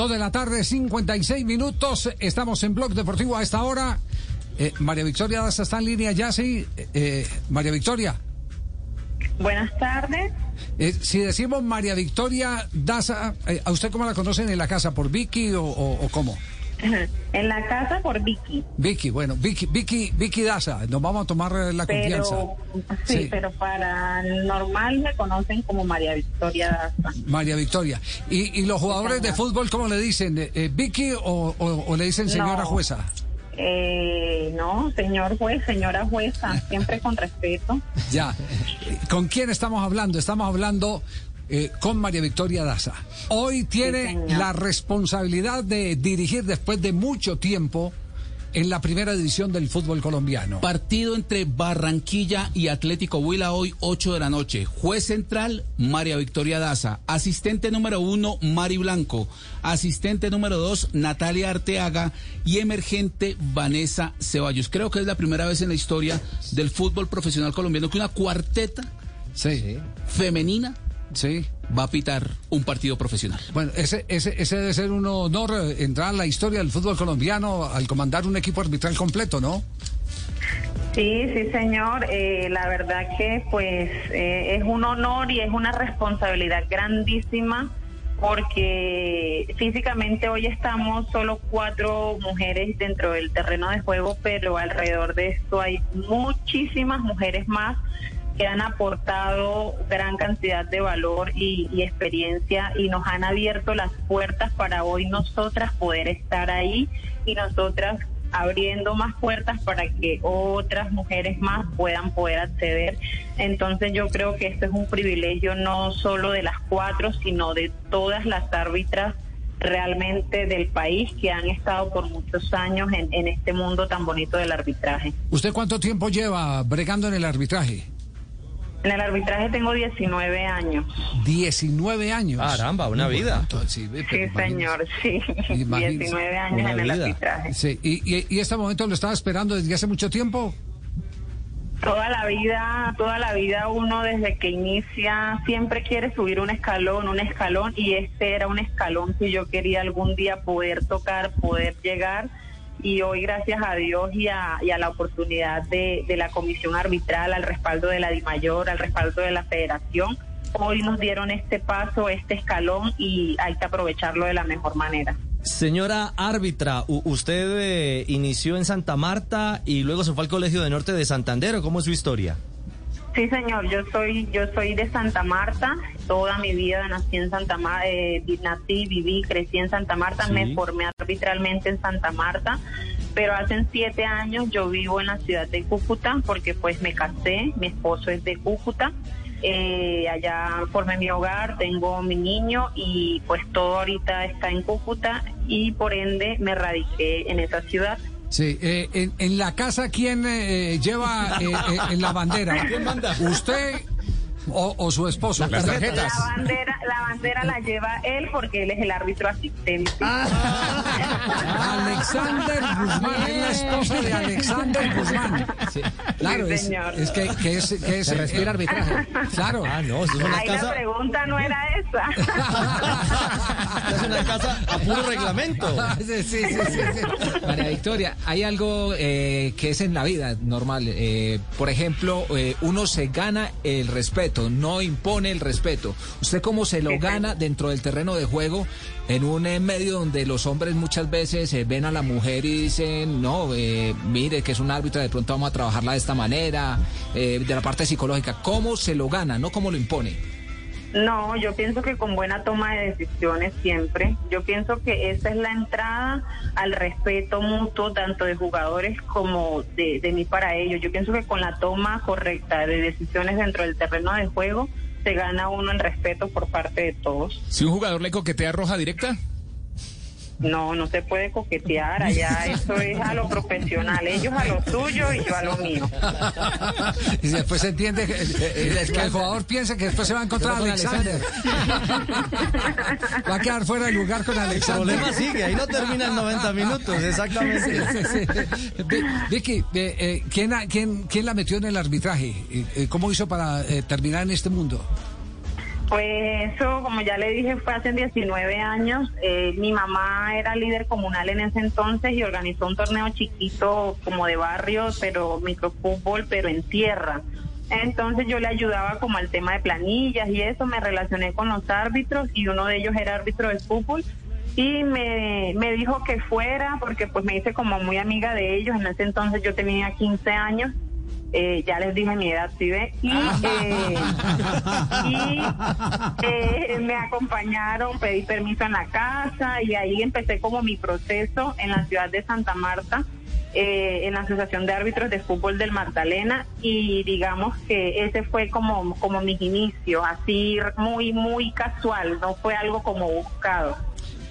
Dos de la tarde, 56 minutos. Estamos en Blog Deportivo a esta hora. Eh, María Victoria Daza está en línea ya, sí. Eh, eh, María Victoria. Buenas tardes. Eh, si decimos María Victoria Daza, eh, ¿a usted cómo la conocen en la casa? ¿Por Vicky o, o- o cómo? En la casa por Vicky. Vicky, bueno, Vicky, Vicky, Vicky Daza, nos vamos a tomar eh, la confianza. Sí, Sí. pero para el normal me conocen como María Victoria Daza. María Victoria. ¿Y, y los jugadores de fútbol cómo le dicen? Eh, eh, ¿Vicky o, o- o le dicen señora No. jueza? Eh, no, señor juez, señora jueza, siempre con respeto. Ya. ¿Con quién estamos hablando? Estamos hablando eh, con María Victoria Daza. Hoy tiene la responsabilidad de dirigir después de mucho tiempo en la primera división del fútbol colombiano. Partido entre Barranquilla y Atlético Huila hoy 8 de la noche. Juez central, María Victoria Daza. Asistente número uno, Mari Blanco. Asistente número dos, Natalia Arteaga. Y emergente, Vanessa Ceballos. Creo que es la primera vez en la historia del fútbol profesional colombiano que una cuarteta Sí, femenina sí. va a pitar un partido profesional. Bueno, ese, ese, ese debe ser un honor eh, entrar a la historia del fútbol colombiano al comandar un equipo arbitral completo, ¿no? Sí, sí, señor. Eh, la verdad que pues eh, es un honor y es una responsabilidad grandísima porque físicamente hoy estamos solo cuatro mujeres dentro del terreno de juego, pero alrededor de esto hay muchísimas mujeres más que han aportado gran cantidad de valor y, experiencia y nos han abierto las puertas para hoy nosotras poder estar ahí y nosotras abriendo más puertas para que otras mujeres más puedan poder acceder. Entonces yo creo que esto es un privilegio no solo de las cuatro, sino de todas las árbitras realmente del país que han estado por muchos años en este mundo tan bonito del arbitraje. ¿Usted cuánto tiempo lleva bregando en el arbitraje? En el arbitraje tengo 19 años. 19 años. Caramba, una vida. Entonces, sí, señor, sí. Imagínese. 19 años Una en el vida. arbitraje. Sí, y, y- y este momento lo estaba esperando desde hace mucho tiempo. Toda la vida, toda la vida uno desde que inicia siempre quiere subir un escalón, un escalón y este era un escalón que yo quería algún día poder tocar, poder llegar y hoy gracias a Dios y a, y a la oportunidad de, de la comisión arbitral, al respaldo de la DIMAYOR, al respaldo de la federación, hoy nos dieron este paso, este escalón y hay que aprovecharlo de la mejor manera. Señora árbitra, usted eh, inició en Santa Marta y luego se fue al Colegio de Norte de Santander, ¿o ¿cómo es su historia? Sí, señor, yo soy yo soy de Santa Marta, toda mi vida nací en Santa Marta, nací, viví, crecí en Santa Marta, Sí. me formé arbitralmente en Santa Marta, pero hace siete años yo vivo en la ciudad de Cúcuta porque pues me casé, mi esposo es de Cúcuta, eh, allá formé mi hogar, tengo mi niño y pues todo ahorita está en Cúcuta y por ende me radiqué en esa ciudad. Sí, eh, en, en la casa, ¿quién eh, lleva eh, eh, en la bandera? ¿Quién manda? ¿Usted o, o su esposo? Las tarjetas. La bandera, la bandera la lleva él porque él es el árbitro asistente. Alexander Guzmán, es la esposa de Alexander Guzmán. Claro, Sí, es, señor. es que, que es, que es Se respira arbitraje. Claro. Ah, no, es una Ahí la casa, pregunta no era esa. es una casa a puro reglamento. Sí, sí, sí, sí, sí. María Victoria, hay algo eh, que es en la vida normal. eh, por ejemplo, eh, uno se gana el respeto, no impone el respeto. ¿Usted cómo se lo gana dentro del terreno de juego en un eh, medio donde los hombres muchas veces eh, ven a la mujer y dicen, no, eh, mire que es un árbitro, de pronto vamos a trabajarla de esta manera, eh, de la parte psicológica? ¿Cómo se lo gana, no cómo lo impone? No, yo pienso que con buena toma de decisiones siempre. Yo pienso que esa es la entrada al respeto mutuo tanto de jugadores como de, de mí para ellos. Yo pienso que con la toma correcta de decisiones dentro del terreno de juego se gana uno el respeto por parte de todos. Si un jugador le coquetea roja directa, No, no se puede coquetear allá, eso es a lo profesional, ellos a lo suyo y yo a lo mío. y después se entiende que, eh, que el jugador piensa que después se va a encontrar a Con Alexander. va a quedar fuera de lugar con El Alexander. problema sigue, ahí no terminan 90 minutos, exactamente. Sí, sí, sí. Vi- Vicky, eh, eh, ¿quién, ha- quién, quién la metió en el arbitraje? Eh, eh, ¿Cómo hizo para eh, terminar en este mundo? Pues eso, como ya le dije, fue hace 19 años. Eh, mi mamá era líder comunal en ese entonces y organizó un torneo chiquito como de barrio, pero microfútbol, pero en tierra. Entonces yo le ayudaba como al tema de planillas y eso, me relacioné con los árbitros y uno de ellos era árbitro de fútbol y me, me dijo que fuera porque pues me hice como muy amiga de ellos. En ese entonces yo tenía 15 años. Eh, ya les dije mi edad, ¿sí ve? Y, eh, y eh, me acompañaron, pedí permiso en la casa y ahí empecé como mi proceso en la ciudad de Santa Marta, eh, en la Asociación de Árbitros de Fútbol del Magdalena y digamos que ese fue como, como mis inicios, así muy, muy casual, no fue algo como buscado.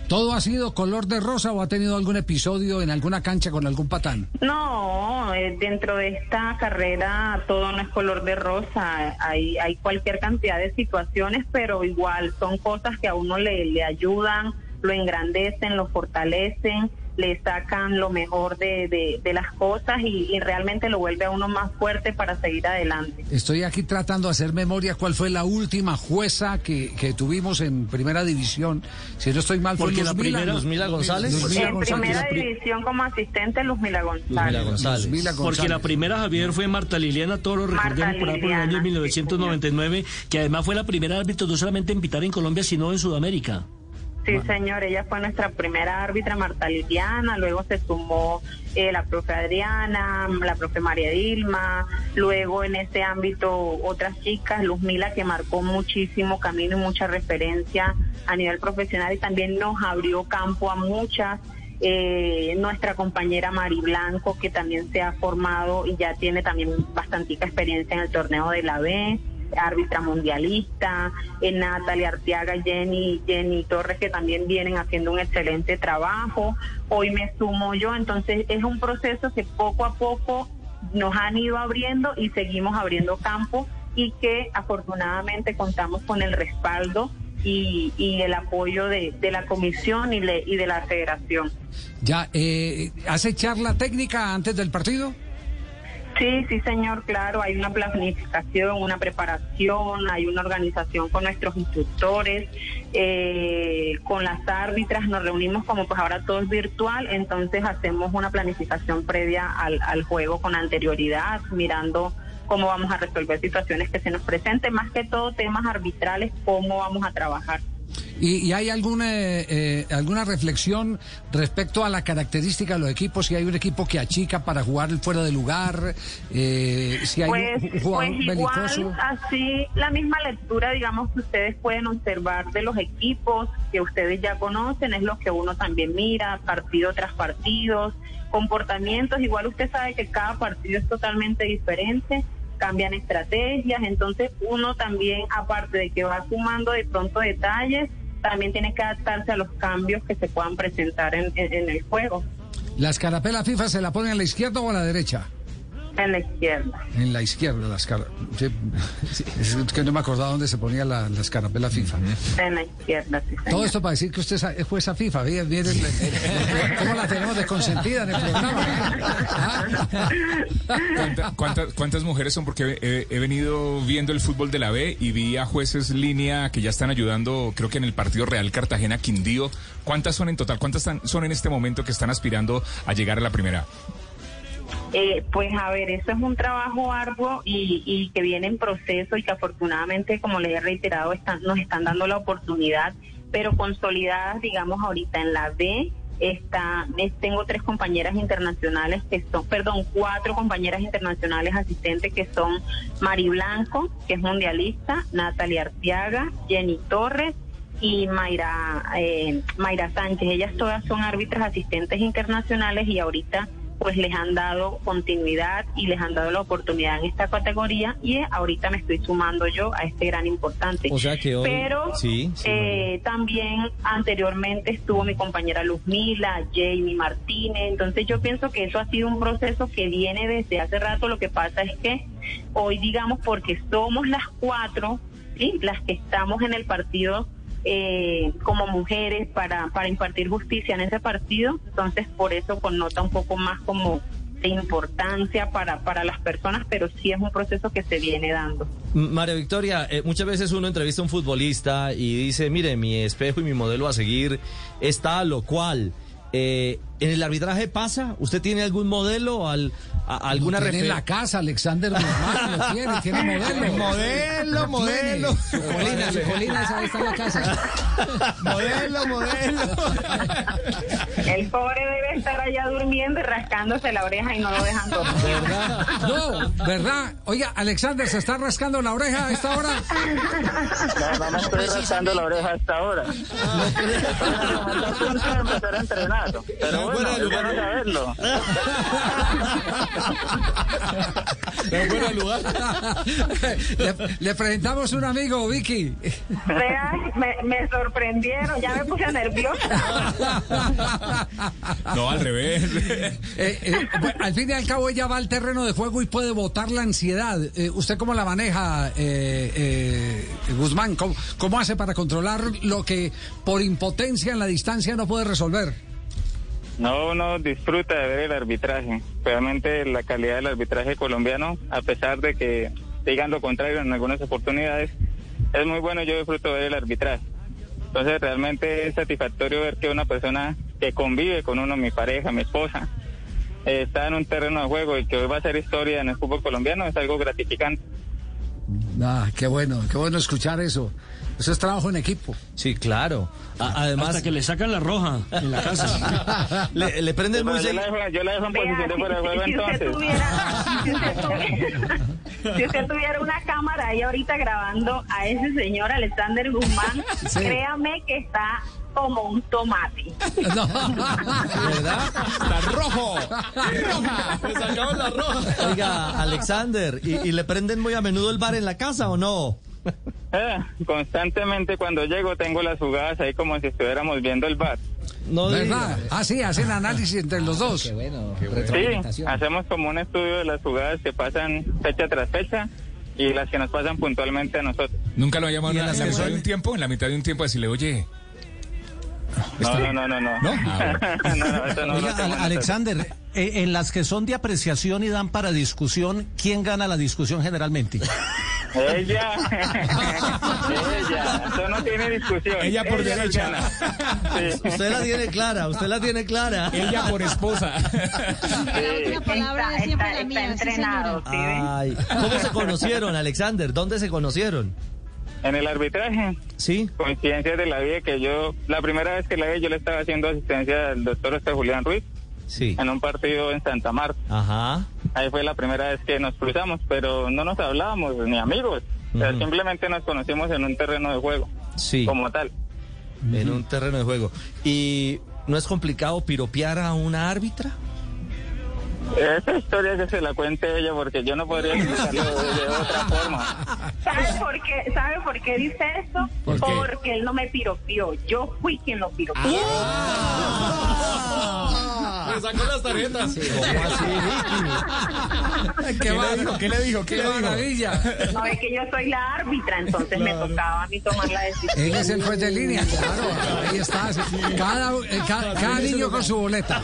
¿Todo ha sido color de rosa o ha tenido algún episodio en alguna cancha con algún patán? No, eh, dentro de esta carrera todo no es color de rosa, hay, hay cualquier cantidad de situaciones, pero igual son cosas que a uno le, le ayudan, lo engrandecen, lo fortalecen, le sacan lo mejor de, de, de las cosas y, y realmente lo vuelve a uno más fuerte para seguir adelante. Estoy aquí tratando de hacer memoria cuál fue la última jueza que, que tuvimos en primera división. Si no estoy mal, fue Porque la primera- Luzmila González. Luzmila en González. primera división como asistente, Luzmila González. Luzmila González. Luzmila Porque la González. primera, Javier, fue Marta Liliana Toro, Marta recordemos por el año Liliana, 1999, que además fue la primera árbitro no solamente en pitar en Colombia, sino en Sudamérica. Sí, señor, ella fue nuestra primera árbitra, Marta Liliana, luego se sumó eh, la profe Adriana, la profe María Dilma, luego en ese ámbito otras chicas, Luz Mila, que marcó muchísimo camino y mucha referencia a nivel profesional y también nos abrió campo a muchas. Eh, nuestra compañera Mari Blanco, que también se ha formado y ya tiene también bastantica experiencia en el torneo de la B árbitra mundialista, eh, Natalia Arteaga, Jenny, Jenny Torres, que también vienen haciendo un excelente trabajo. Hoy me sumo yo, entonces es un proceso que poco a poco nos han ido abriendo y seguimos abriendo campo y que afortunadamente contamos con el respaldo y, y el apoyo de, de la comisión y, le- y de la federación. Ya, eh, ¿hace charla técnica antes del partido? Sí, sí, señor, claro, hay una planificación, una preparación, hay una organización con nuestros instructores, eh, con las árbitras, nos reunimos como pues ahora todo es virtual, entonces hacemos una planificación previa al, al juego con anterioridad, mirando cómo vamos a resolver situaciones que se nos presenten, más que todo temas arbitrales, cómo vamos a trabajar. ¿Y, y hay alguna, eh, alguna reflexión respecto a la característica de los equipos? Si hay un equipo que achica para jugar fuera de lugar, eh, si hay Pues, un jugador pues igual, belicoso. así la misma lectura, digamos, que ustedes pueden observar de los equipos que ustedes ya conocen, es lo que uno también mira, partido tras partido, comportamientos, igual usted sabe que cada partido es totalmente diferente, cambian estrategias, entonces uno también, aparte de que va sumando de pronto detalles, también tiene que adaptarse a los cambios que se puedan presentar en, en- el juego, ¿La escarapela FIFA se la ponen a la izquierda o a la derecha? En la izquierda. En la izquierda, la escara- sí, sí, es que no me acordaba dónde se ponía la, la escarapela FIFA. En la izquierda, sí. Todo esto para decir que usted es jueza FIFA. Mire, mire, eh, ¿Cómo la tenemos de consentida en el programa? ¿Cuánta- cuántas, cuántas mujeres son? Porque he, he venido viendo el fútbol de la B y vi a jueces línea que ya están ayudando, creo que en el partido Real Cartagena Quindío. ¿Cuántas son en total? ¿Cuántas están- son en este momento que están aspirando a llegar a la primera? Eh, pues a ver, eso es un trabajo arduo y, y que viene en proceso y que afortunadamente, como les he reiterado, están, nos están dando la oportunidad, pero consolidadas, digamos, ahorita en la B. Está, es- tengo tres compañeras internacionales que son, perdón, cuatro compañeras internacionales asistentes que son Mari Blanco, que es mundialista, Natalia Arteaga, Jenny Torres y Mayra, eh, Mayra Sánchez. Ellas todas son árbitras asistentes internacionales y ahorita pues les han dado continuidad y les han dado la oportunidad en esta categoría y ahorita me estoy sumando yo a este gran importante. O sea que hoy- Pero Sí, sí, eh, también anteriormente estuvo mi compañera Luzmila, Jamie Martínez, entonces yo pienso que eso ha sido un proceso que viene desde hace rato, lo que pasa es que hoy digamos porque somos las cuatro, ¿sí? las que estamos en el partido eh, como mujeres para, para impartir justicia en ese partido, entonces por eso connota un poco más como de importancia para, para las personas, pero sí es un proceso que se viene dando. María Victoria, eh, muchas veces uno entrevista a un futbolista y dice, mire, mi espejo y mi modelo a seguir está lo cual. Eh, ¿En el arbitraje pasa? ¿Usted tiene algún modelo, al, a- alguna tiene en la casa, Alexander Guzmán, lo tiene, tiene modelo. Modelo, Lo modelo. Su colina, su colina, esa está en la casa. modelo, modelo. El pobre debe estar allá durmiendo y rascándose la oreja y no lo dejan dormir. No, ¿verdad? Oiga, Alexander, ¿se está rascando la oreja a esta hora? No, no me estoy rascando la oreja hasta ahora. Estoy a punto de empezar a entrenar. Pero bueno, es bueno saberlo. le, le presentamos un amigo, Vicky. Vea, me, me sorprendieron, ya me puse nerviosa. No, al revés. Eh, eh, al fin y al cabo ella va al terreno de juego y puede botar la ansiedad. Eh, ¿Usted cómo la maneja, eh, eh, Guzmán? ¿Cómo, cómo hace para controlar lo que por impotencia en la distancia no puede resolver? No, uno disfruta de ver el arbitraje. Realmente la calidad del arbitraje colombiano, a pesar de que digan lo contrario en algunas oportunidades, es muy bueno. Yo disfruto ver el arbitraje. Entonces realmente es satisfactorio ver que una persona que convive con uno, mi pareja, mi esposa, está en un terreno de juego y que hoy va a ser historia en el fútbol colombiano es algo gratificante. Ah, qué bueno, qué bueno escuchar eso. Eso es trabajo en equipo. Sí, claro. A- además, Hasta que le sacan la roja en la casa. le, le prenden muy yo, la dejo, yo la dejo en posición de si, fuera de juego si- si usted entonces. tuviera, si usted tuviera, si usted tuviera una cámara ahí ahorita grabando a ese señor Alexander Guzmán, Sí. créame que está como un tomate. No. ¿Verdad? Está rojo. Me sacaron la roja. Oiga, Alexander, ¿y, y le prenden muy a menudo el bar en la casa o no? Eh, constantemente cuando llego tengo las jugadas ahí como si estuviéramos viendo el bar. No ¿Verdad? Ah, sí, hacen análisis entre los dos. Qué bueno. Sí, hacemos como un estudio de las jugadas que pasan fecha tras fecha y las que nos pasan puntualmente a nosotros. Nunca lo ha llamado ¿Y en la mitad de un tiempo, en la mitad de un tiempo, decirle, oye, No, no, no, no, no. ¿no? Ah, bueno. no, no, eso no lo Oiga, hacemos Al- Alexander, eh, en las que son de apreciación y dan para discusión, ¿quién gana la discusión generalmente? Ella, ella, eso no tiene discusión. Ella por derecha. Sí. Usted la tiene clara, usted la tiene clara. Ella por esposa. La palabra es siempre la mía, sí, entrenado, ¿sí? Ay, ¿cómo se conocieron, Alexander? ¿Dónde se conocieron? En el arbitraje, Sí. coincidencias de la vida que yo, la primera vez que la vi, yo le estaba haciendo asistencia al doctor este Julián Ruiz Sí. en un partido en Santa Marta. Ajá. Ahí fue la primera vez que nos cruzamos, pero no nos hablábamos ni amigos. O sea, simplemente nos conocimos en un terreno de juego, Sí. como tal. En un terreno de juego. ¿Y no es complicado piropear a una árbitra? Esa historia que se la cuente ella, porque yo no podría explicarlo de, de otra forma. ¿Sabe por qué, ¿Sabe por qué dice esto? Porque él no me piropió. Yo fui quien lo piropió. Sacó las tarjetas. ¿Cómo así, Vicky? ¿Qué, le dijo? ¿Qué le dijo? ¿Qué ¡Qué le dijo? maravilla! No es que yo soy la árbitra, entonces me tocaba a mí tomar la decisión. Él es el juez de línea, claro. Ahí está. Cada, eh, ca- cada niño con su boleta.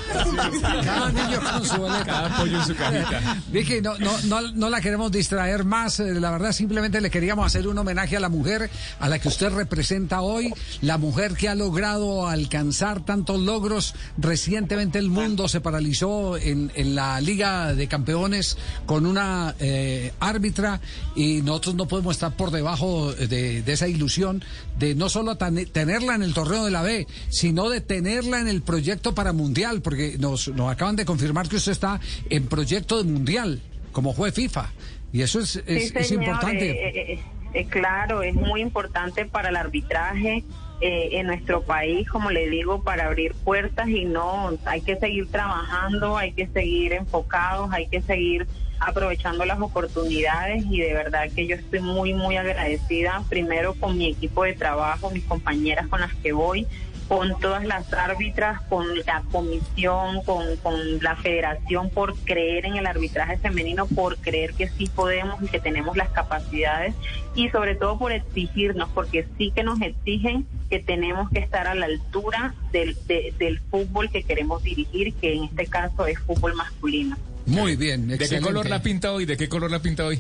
Cada niño con su boleta. Cada pollo en su cajita. Vicky, no, no, no, no la queremos distraer más. eh, La verdad, simplemente le queríamos hacer un homenaje a la mujer a la que usted representa hoy. La mujer que ha logrado alcanzar tantos logros. Recientemente el mundo se paralizó en, en la Liga de Campeones con una eh, árbitra y nosotros no podemos estar por debajo de, de esa ilusión de no solo tan- tenerla en el torneo de la B, sino de tenerla en el proyecto para Mundial, porque nos, nos acaban de confirmar que usted está en proyecto de Mundial como juez FIFA. Y eso es, es, Sí, es importante. eh, eh, eh, claro, es muy importante para el arbitraje eh, en nuestro país, como le digo, para abrir puertas y no, hay que seguir trabajando, hay que seguir enfocados, hay que seguir aprovechando las oportunidades y de verdad que yo estoy muy, muy agradecida primero con mi equipo de trabajo, mis compañeras con las que voy, con todas las árbitras, con la comisión, con, con la federación por creer en el arbitraje femenino, por creer que sí podemos y que tenemos las capacidades y sobre todo por exigirnos, porque sí que nos exigen que tenemos que estar a la altura del, de- del fútbol que queremos dirigir, que en este caso es fútbol masculino. Muy bien, ¿De qué color la pinta hoy? ¿De qué color la pinta hoy?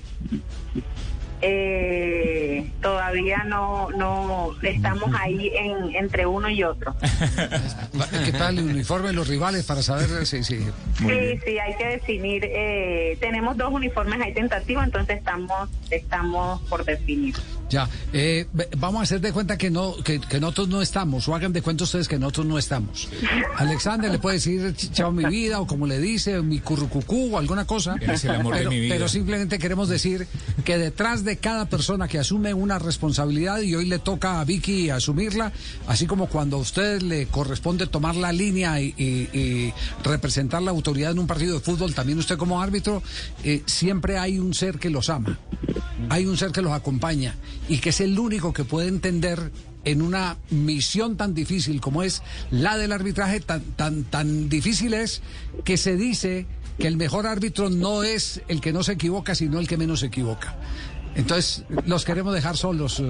Eh, todavía no, no estamos ahí en, entre uno y otro. ¿Qué tal el uniforme de los rivales para saber si... si... sí, sí, hay que definir. Eh, tenemos dos uniformes ahí tentativos, entonces estamos, estamos por definir. Ya, eh, vamos a hacer de cuenta que no que, que nosotros no estamos, o hagan de cuenta ustedes que nosotros no estamos. Alexander le puede decir ch- chao mi vida, o como le dice, mi currucucú, o alguna cosa. Eres el amor de pero, mi vida. pero simplemente queremos decir que detrás de cada persona que asume una responsabilidad, y hoy le toca a Vicky asumirla, así como cuando a usted le corresponde tomar la línea y, y- y representar la autoridad en un partido de fútbol, también usted como árbitro, eh, siempre hay un ser que los ama, hay un ser que los acompaña y que es el único que puede entender en una misión tan difícil como es la del arbitraje, tan, tan, tan difícil es que se dice que el mejor árbitro no es el que no se equivoca, sino el que menos se equivoca. Entonces, los queremos dejar solos eh,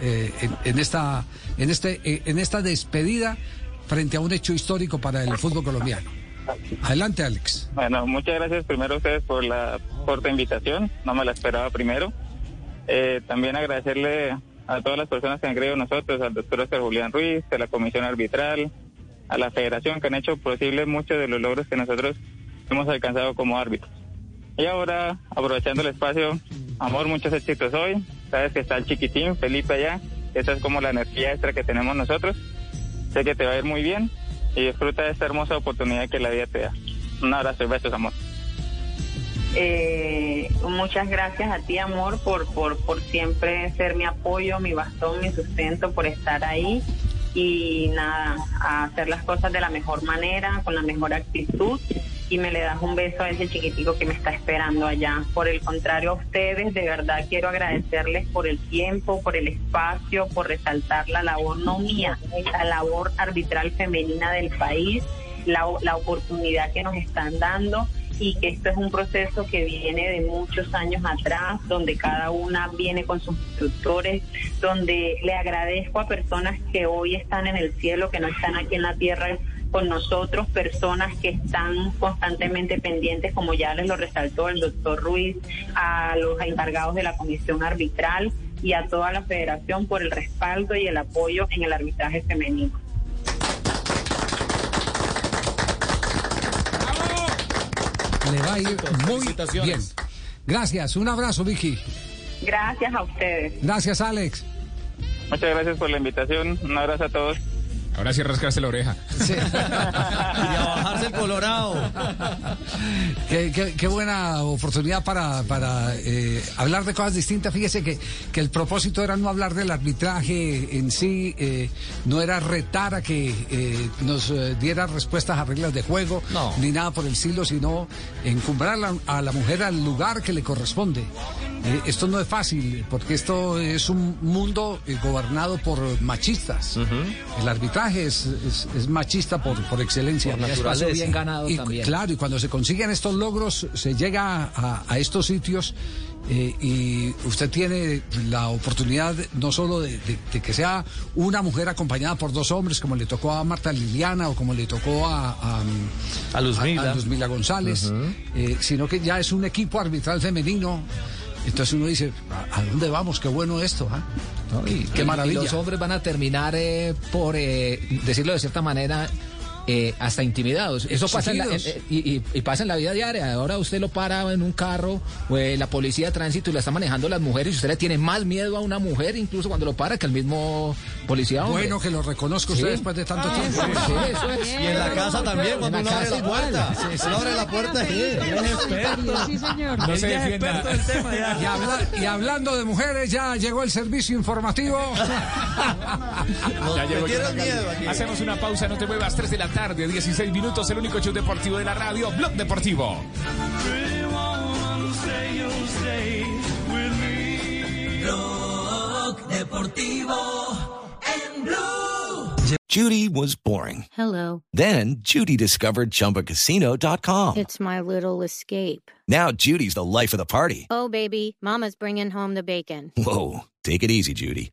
eh, en, en esta, en, este, eh, en esta despedida frente a un hecho histórico para el fútbol colombiano. Adelante, Alex. Bueno, muchas gracias primero a ustedes por la corta invitación, no me la esperaba primero. Eh, también agradecerle a todas las personas que han creído nosotros, al doctor Oscar Julián Ruiz, a la comisión arbitral, a la federación que han hecho posible muchos de los logros que nosotros hemos alcanzado como árbitros. Y ahora, aprovechando el espacio, amor, muchos éxitos hoy. Sabes que está el chiquitín, Felipe allá, esa es como la energía extra que tenemos nosotros. Sé que te va a ir muy bien y disfruta de esta hermosa oportunidad que la vida te da. Un abrazo y besos, amor. Eh, muchas gracias a ti, amor, por, por, por siempre ser mi apoyo, mi bastón, mi sustento, por estar ahí. Y nada, a hacer las cosas de la mejor manera, con la mejor actitud. Y me le das un beso a ese chiquitico que me está esperando allá. Por el contrario, a ustedes, de verdad quiero agradecerles por el tiempo, por el espacio, por resaltar la labor, no mía, la labor arbitral femenina del país, la, la oportunidad que nos están dando y que esto es un proceso que viene de muchos años atrás, donde cada una viene con sus instructores, donde le agradezco a personas que hoy están en el cielo, que no están aquí en la tierra con nosotros, personas que están constantemente pendientes, como ya les lo resaltó el doctor Ruiz, a los encargados de la comisión arbitral y a toda la federación por el respaldo y el apoyo en el arbitraje femenino. Le va a ir muy bien. Gracias, un abrazo, Vicky. Gracias a ustedes. Gracias, Alex. Muchas gracias por la invitación. Un abrazo a todos. Ahora sí rascarse la oreja. Y a bajarse el colorado. Qué, qué- qué buena oportunidad para, para eh, hablar de cosas distintas. Fíjese que, que el propósito era no hablar del arbitraje en sí, eh, no era retar a que eh, nos eh, diera respuestas a reglas de juego, ni nada por el estilo, sino encumbrar a la, a la mujer al lugar que le corresponde. Eh, esto no es fácil, porque esto es un mundo eh, gobernado por machistas. El arbitraje es, es- es machista por, por excelencia. Por naturaleza. Espacio bien ganado Y- también. Claro, y cuando se consiguen estos logros, se llega a, a estos sitios eh, y usted tiene la oportunidad no solo de, de- de que sea una mujer acompañada por dos hombres, como le tocó a Marta Liliana o como le tocó a, a, A Luzmila. a Luzmila González, Ujú. eh, sino que ya es un equipo arbitral femenino. Entonces uno dice, ¿a, a dónde vamos? Qué bueno esto, Y- Qué y- maravilla. Y los hombres van a terminar eh, por, eh, decirlo de cierta manera, eh, hasta intimidados. Eso pasa en la, en- Exigidos. y, y- y pasa en la vida diaria. Ahora usted lo para en un carro, eh, la policía de tránsito y la está manejando las mujeres y usted le tiene más miedo a una mujer incluso cuando lo para que al mismo policía. hombre. Bueno que lo reconozca Sí. usted después de tanto tiempo. Sí, eso es. Y en la casa también, cuando uno la abre la puerta. Sí, Uno abre la puerta y... Sí, señor. No se defienda. Y, habla- y hablando de mujeres, ya llegó el servicio informativo. Ya llegó miedo aquí. Hacemos una pausa, no te muevas, 3 de la tarde, 16 minutos, el único show deportivo de la radio, Blog Deportivo. Judy was boring. Hello. Then Judy discovered ChumbaCasino.com. It's my little escape. Now Judy's the life of the party. Oh, baby, Mama's bringing home the bacon. Whoa, take it easy, Judy.